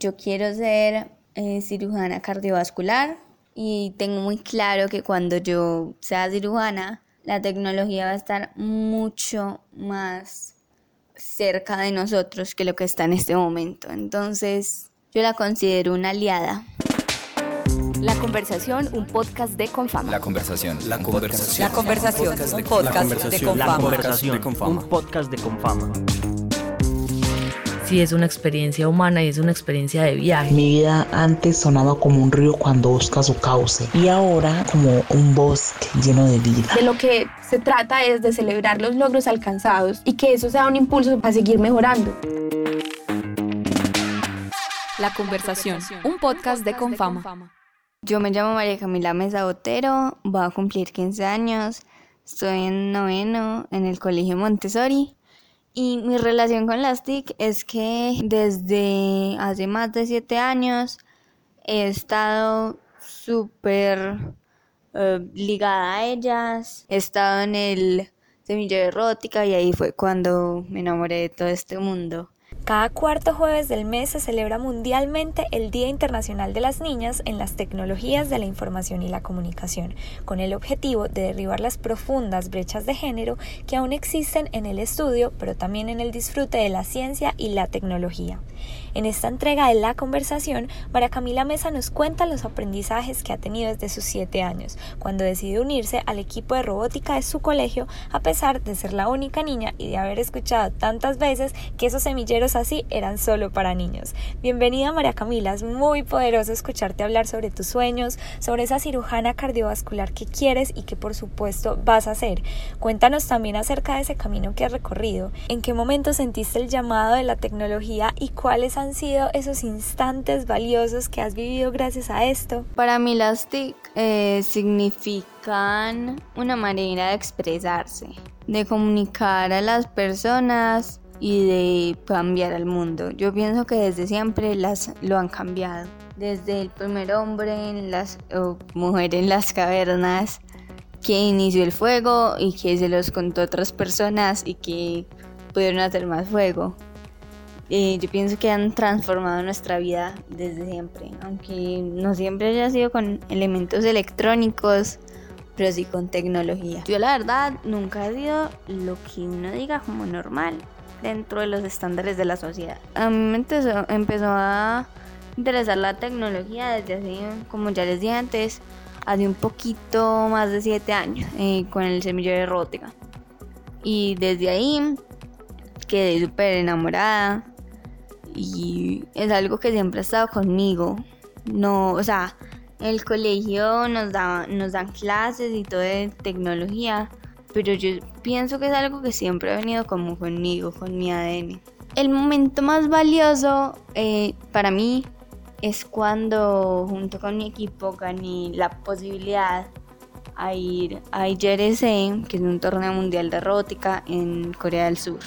yo quiero ser eh, cirujana cardiovascular y tengo muy claro que cuando yo sea cirujana, la tecnología va a estar mucho más cerca de nosotros que lo que está en este momento. Entonces, yo la considero una aliada. La conversación, un podcast de Confama. La conversación. La conversación. La conversación, un podcast de Confama. La conversación, un podcast de Confama. Sí, es una experiencia humana y es una experiencia de viaje. Mi vida antes sonaba como un río cuando busca su cauce y ahora como un bosque lleno de vida. De lo que se trata es de celebrar los logros alcanzados y que eso sea un impulso para seguir mejorando. La conversación, un podcast de Confama. Yo me llamo María Camila Mesa Botero, voy a cumplir 15 años, estoy en noveno en el Colegio Montessori y mi relación con las TIC es que desde hace más de 7 años he estado súper eh, ligada a ellas, he estado en el semillero erótica y ahí fue cuando me enamoré de todo este mundo. Cada cuarto jueves del mes se celebra mundialmente el Día Internacional de las Niñas en las Tecnologías de la Información y la Comunicación, con el objetivo de derribar las profundas brechas de género que aún existen en el estudio, pero también en el disfrute de la ciencia y la tecnología. En esta entrega de la conversación, María Camila Mesa nos cuenta los aprendizajes que ha tenido desde sus siete años, cuando decidió unirse al equipo de robótica de su colegio, a pesar de ser la única niña y de haber escuchado tantas veces que esos semilleros así eran solo para niños. Bienvenida María Camila, es muy poderoso escucharte hablar sobre tus sueños, sobre esa cirujana cardiovascular que quieres y que por supuesto vas a hacer. Cuéntanos también acerca de ese camino que has recorrido, en qué momento sentiste el llamado de la tecnología y cuáles han sido esos instantes valiosos que has vivido gracias a esto. Para mí las TIC eh, significan una manera de expresarse, de comunicar a las personas y de cambiar al mundo. Yo pienso que desde siempre las lo han cambiado. Desde el primer hombre en las o mujer en las cavernas que inició el fuego y que se los contó a otras personas y que pudieron hacer más fuego. Eh, yo pienso que han transformado nuestra vida desde siempre, aunque no siempre haya sido con elementos electrónicos, pero sí con tecnología. Yo la verdad nunca he sido lo que uno diga como normal dentro de los estándares de la sociedad. A mí me empezó, a interesar la tecnología desde hace, como ya les dije antes, hace un poquito más de 7 años eh, con el semillero de robótica. Y desde ahí quedé súper enamorada y es algo que siempre ha estado conmigo. No, o sea, en el colegio nos, nos dan clases y todo de tecnología, pero yo pienso que es algo que siempre ha venido como conmigo, con mi ADN. El momento más valioso eh, para mí es cuando junto con mi equipo gané la posibilidad a ir a IRC, que es un torneo mundial de robótica en Corea del Sur.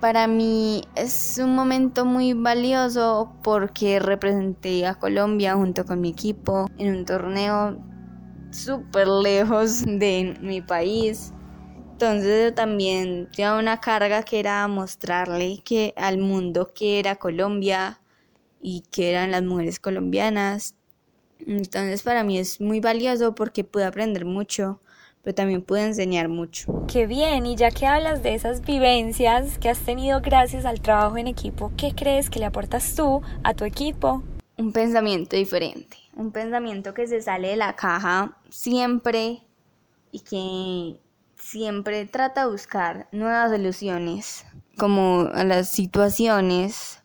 Para mí es un momento muy valioso porque representé a Colombia junto con mi equipo en un torneo súper lejos de mi país. Entonces también tenía una carga que era mostrarle que al mundo que era Colombia y que eran las mujeres colombianas. Entonces para mí es muy valioso porque pude aprender mucho pero también puede enseñar mucho. Qué bien, y ya que hablas de esas vivencias que has tenido gracias al trabajo en equipo, ¿qué crees que le aportas tú a tu equipo? Un pensamiento diferente, un pensamiento que se sale de la caja siempre y que siempre trata de buscar nuevas soluciones como a las situaciones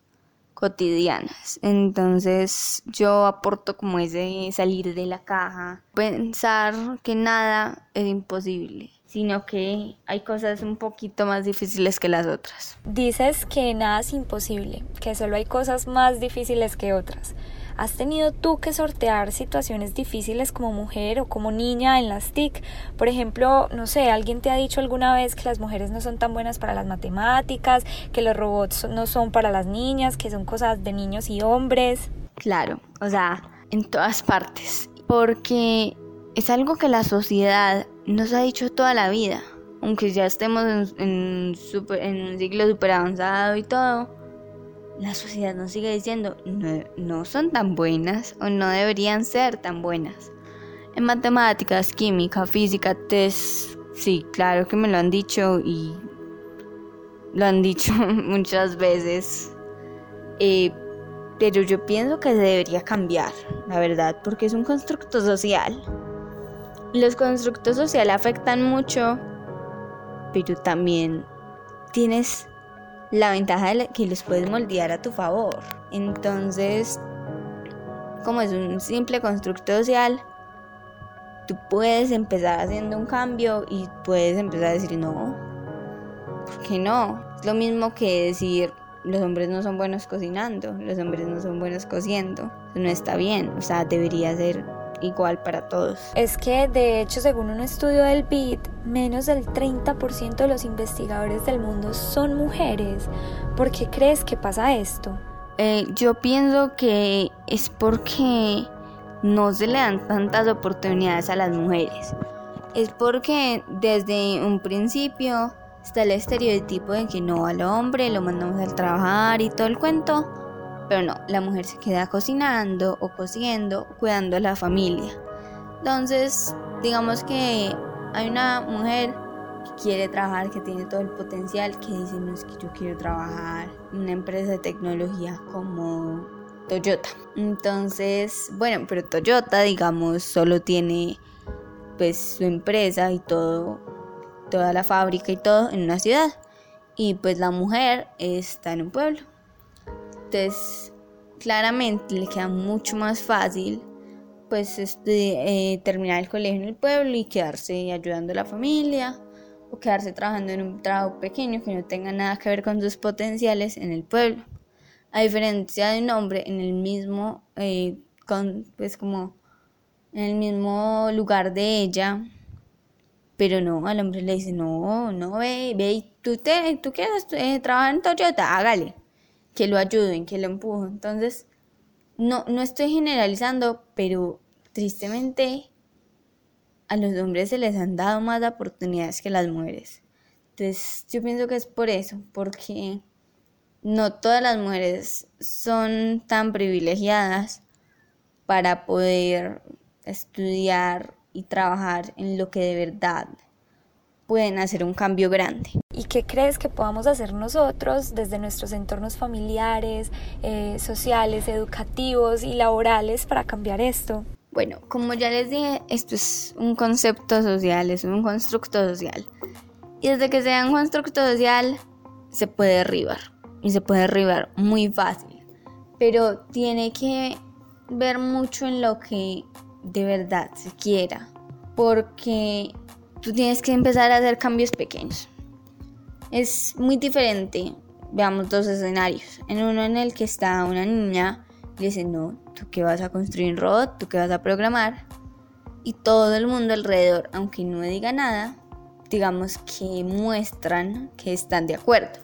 cotidianas. Entonces yo aporto como ese salir de la caja, pensar que nada es imposible sino que hay cosas un poquito más difíciles que las otras. Dices que nada es imposible, que solo hay cosas más difíciles que otras. ¿Has tenido tú que sortear situaciones difíciles como mujer o como niña en las TIC? Por ejemplo, no sé, alguien te ha dicho alguna vez que las mujeres no son tan buenas para las matemáticas, que los robots no son para las niñas, que son cosas de niños y hombres. Claro, o sea, en todas partes. Porque es algo que la sociedad nos ha dicho toda la vida. Aunque ya estemos en, en un siglo super avanzado y todo, la sociedad nos sigue diciendo no, no son tan buenas o no deberían ser tan buenas. En matemáticas, química, física, test, sí, claro que me lo han dicho y lo han dicho muchas veces. Eh, pero yo pienso que debería cambiar, la verdad, porque es un constructo social. Los constructos sociales afectan mucho, pero también tienes la ventaja de que los puedes moldear a tu favor. Entonces, como es un simple constructo social, tú puedes empezar haciendo un cambio y puedes empezar a decir no. ¿Por no? Es lo mismo que decir los hombres no son buenos cocinando, los hombres no son buenos cociendo. No está bien, o sea, debería ser igual para todos. Es que, de hecho, según un estudio del BID, menos del 30% de los investigadores del mundo son mujeres. ¿Por qué crees que pasa esto? Eh, yo pienso que es porque no se le dan tantas oportunidades a las mujeres. Es porque desde un principio está el estereotipo de que no al hombre lo mandamos al trabajar y todo el cuento, pero no, la mujer se queda cocinando o cociendo, cuidando a la familia. Entonces, digamos que hay una mujer que quiere trabajar, que tiene todo el potencial, que dice, no es que yo quiero trabajar en una empresa de tecnología como Toyota. Entonces, bueno, pero Toyota, digamos, solo tiene pues su empresa y todo toda la fábrica y todo en una ciudad. Y pues la mujer está en un pueblo. Entonces, claramente le queda mucho más fácil pues este, eh, terminar el colegio en el pueblo y quedarse ayudando a la familia o quedarse trabajando en un trabajo pequeño que no tenga nada que ver con sus potenciales en el pueblo. A diferencia de un hombre en el mismo, eh, con, pues como en el mismo lugar de ella, pero no, al hombre le dice, no, no, ve, ve, tú, te, tú quieres eh, trabajar en Toyota, hágale, que lo ayuden, que lo empujen. Entonces, no, no estoy generalizando, pero tristemente a los hombres se les han dado más oportunidades que las mujeres. Entonces, yo pienso que es por eso, porque no todas las mujeres son tan privilegiadas para poder estudiar y trabajar en lo que de verdad pueden hacer un cambio grande. ¿Y qué crees que podamos hacer nosotros desde nuestros entornos familiares, eh, sociales, educativos y laborales para cambiar esto? Bueno, como ya les dije, esto es un concepto social, es un constructo social. Y desde que sea un constructo social, se puede derribar. Y se puede derribar muy fácil. Pero tiene que ver mucho en lo que de verdad se quiera. Porque tú tienes que empezar a hacer cambios pequeños. Es muy diferente. Veamos dos escenarios. En uno en el que está una niña y dice, no, tú que vas a construir un robot, tú que vas a programar. Y todo el mundo alrededor, aunque no diga nada, digamos que muestran que están de acuerdo.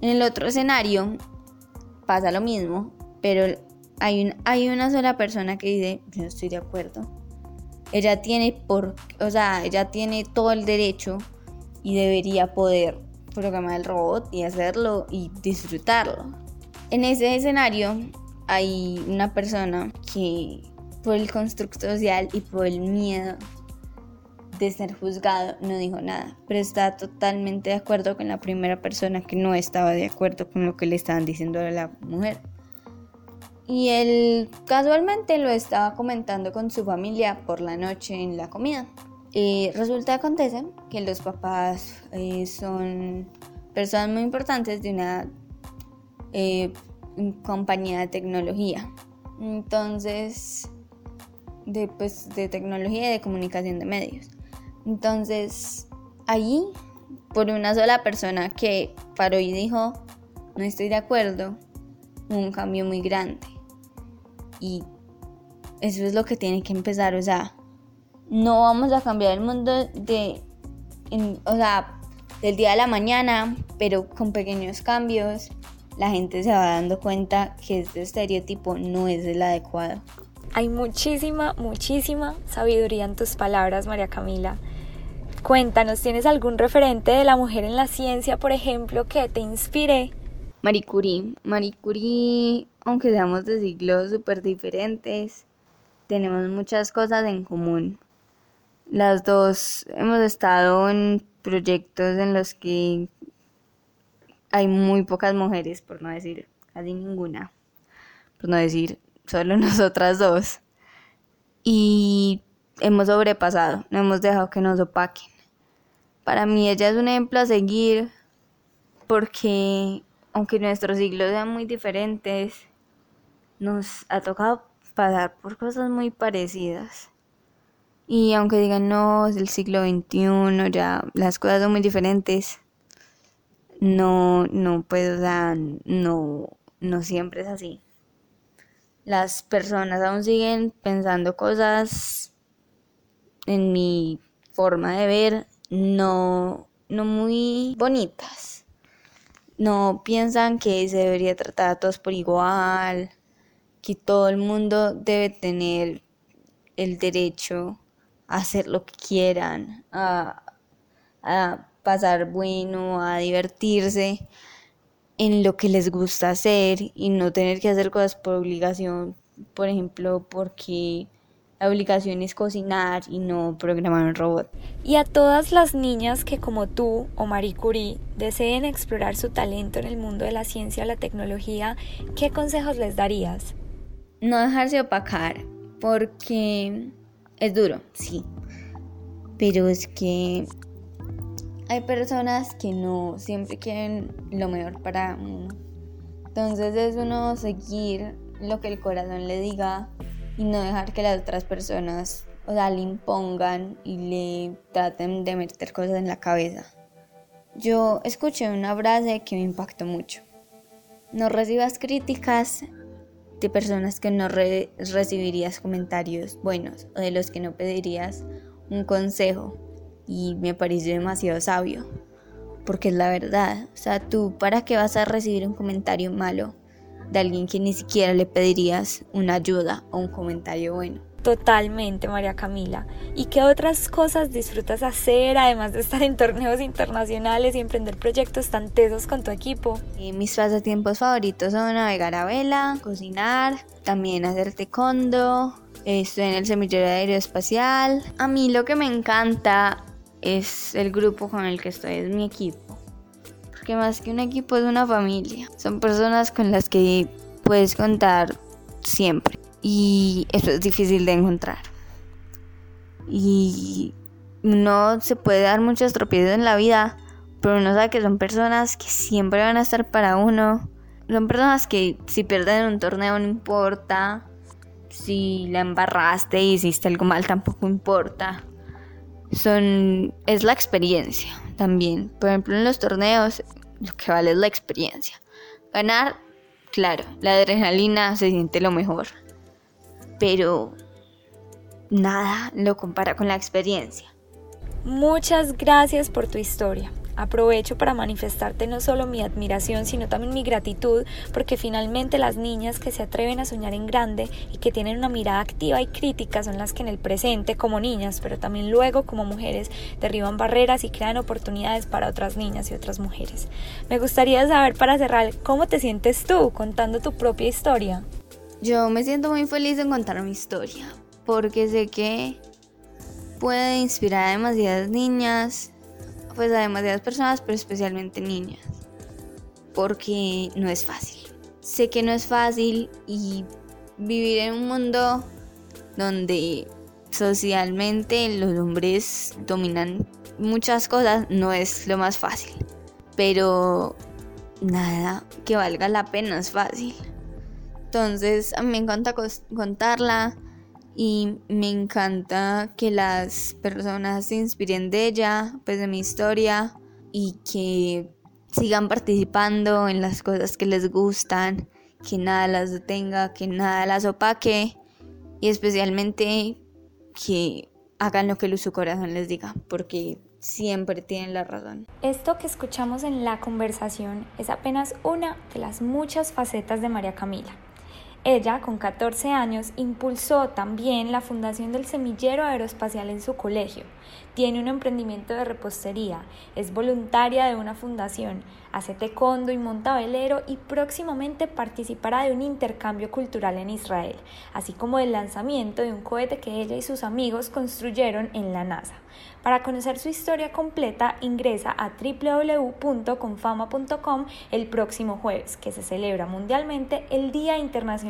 En el otro escenario pasa lo mismo, pero hay, un, hay una sola persona que dice, yo no estoy de acuerdo. Ella tiene por, o sea, ella tiene todo el derecho y debería poder programar el robot y hacerlo y disfrutarlo. En ese escenario hay una persona que por el constructo social y por el miedo de ser juzgado no dijo nada, pero está totalmente de acuerdo con la primera persona que no estaba de acuerdo con lo que le estaban diciendo a la mujer. Y él casualmente lo estaba comentando con su familia por la noche en la comida. Y resulta acontece que los papás eh, son personas muy importantes de una eh, compañía de tecnología. Entonces, de, pues, de tecnología y de comunicación de medios. Entonces, allí, por una sola persona que paró y dijo, no estoy de acuerdo, un cambio muy grande. Y eso es lo que tiene que empezar, o sea, no vamos a cambiar el mundo de, o sea, del día a la mañana, pero con pequeños cambios la gente se va dando cuenta que este estereotipo no es el adecuado. Hay muchísima, muchísima sabiduría en tus palabras, María Camila. Cuéntanos, ¿tienes algún referente de la mujer en la ciencia, por ejemplo, que te inspire? Marie Curie. Marie Curie, aunque seamos de siglos súper diferentes, tenemos muchas cosas en común. Las dos hemos estado en proyectos en los que hay muy pocas mujeres, por no decir casi ninguna, por no decir solo nosotras dos. Y hemos sobrepasado, no hemos dejado que nos opaquen. Para mí ella es un ejemplo a seguir porque aunque nuestros siglos sean muy diferentes, nos ha tocado pasar por cosas muy parecidas. Y aunque digan no, es el siglo XXI, ya las cosas son muy diferentes, no, no, pues, o sea, no, no siempre es así. Las personas aún siguen pensando cosas en mi forma de ver no, no muy bonitas. No piensan que se debería tratar a todos por igual, que todo el mundo debe tener el derecho hacer lo que quieran, a, pasar bueno, a divertirse en lo que les gusta hacer y no tener que hacer cosas por obligación, por ejemplo, porque la obligación es cocinar y no programar un robot. Y a todas las niñas que como tú o Marie Curie deseen explorar su talento en el mundo de la ciencia o la tecnología, ¿qué consejos les darías? No dejarse opacar, porque es duro, sí. Pero es que hay personas que no siempre quieren lo mejor para uno. Entonces es uno seguir lo que el corazón le diga y no dejar que las otras personas, o sea, le impongan y le traten de meter cosas en la cabeza. Yo escuché una frase que me impactó mucho. No recibas críticas de personas que no recibirías comentarios buenos o de los que no pedirías un consejo. Y me pareció demasiado sabio, porque es la verdad. O sea, tú, ¿para qué vas a recibir un comentario malo de alguien que ni siquiera le pedirías una ayuda o un comentario bueno? Totalmente, María Camila. ¿Y qué otras cosas disfrutas hacer, además de estar en torneos internacionales y emprender proyectos tan tesos con tu equipo? Eh, mis pasatiempos favoritos son navegar a vela, cocinar, también hacer taekwondo, estoy en el semillero aeroespacial. A mí lo que me encanta es el grupo con el que estoy, es mi equipo. Porque más que un equipo es una familia. Son personas con las que puedes contar siempre y eso es difícil de encontrar. Y no se puede dar muchos tropiezos en la vida, pero uno sabe que son personas que siempre van a estar para uno. Son personas que si pierden un torneo no importa, si la embarraste y hiciste algo mal tampoco importa. Son es la experiencia también. Por ejemplo, en los torneos lo que vale es la experiencia. Ganar, claro, la adrenalina se siente lo mejor pero nada lo compara con la experiencia. Muchas gracias por tu historia. Aprovecho para manifestarte no solo mi admiración, sino también mi gratitud, porque finalmente las niñas que se atreven a soñar en grande y que tienen una mirada activa y crítica son las que en el presente, como niñas, pero también luego como mujeres, derriban barreras y crean oportunidades para otras niñas y otras mujeres. Me gustaría saber para cerrar, ¿cómo te sientes tú contando tu propia historia? Yo me siento muy feliz en contar mi historia, porque sé que puede inspirar a demasiadas niñas, pues a demasiadas personas, pero especialmente niñas, porque no es fácil. Sé que no es fácil y vivir en un mundo donde socialmente los hombres dominan muchas cosas no es lo más fácil, pero nada que valga la pena es fácil. Entonces me encanta contarla y me encanta que las personas se inspiren de ella, pues de mi historia y que sigan participando en las cosas que les gustan, que nada las detenga, que nada las opaque y especialmente que hagan lo que su corazón les diga, porque siempre tienen la razón. Esto que escuchamos en la conversación es apenas una de las muchas facetas de María Camila. Ella, con 14 años, impulsó también la fundación del semillero aeroespacial en su colegio. Tiene un emprendimiento de repostería, es voluntaria de una fundación, hace taekwondo y monta velero y próximamente participará de un intercambio cultural en Israel, así como del lanzamiento de un cohete que ella y sus amigos construyeron en la NASA. Para conocer su historia completa, ingresa a www.confama.com el próximo jueves, que se celebra mundialmente el Día Internacional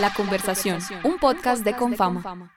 La conversación, un podcast de Confama.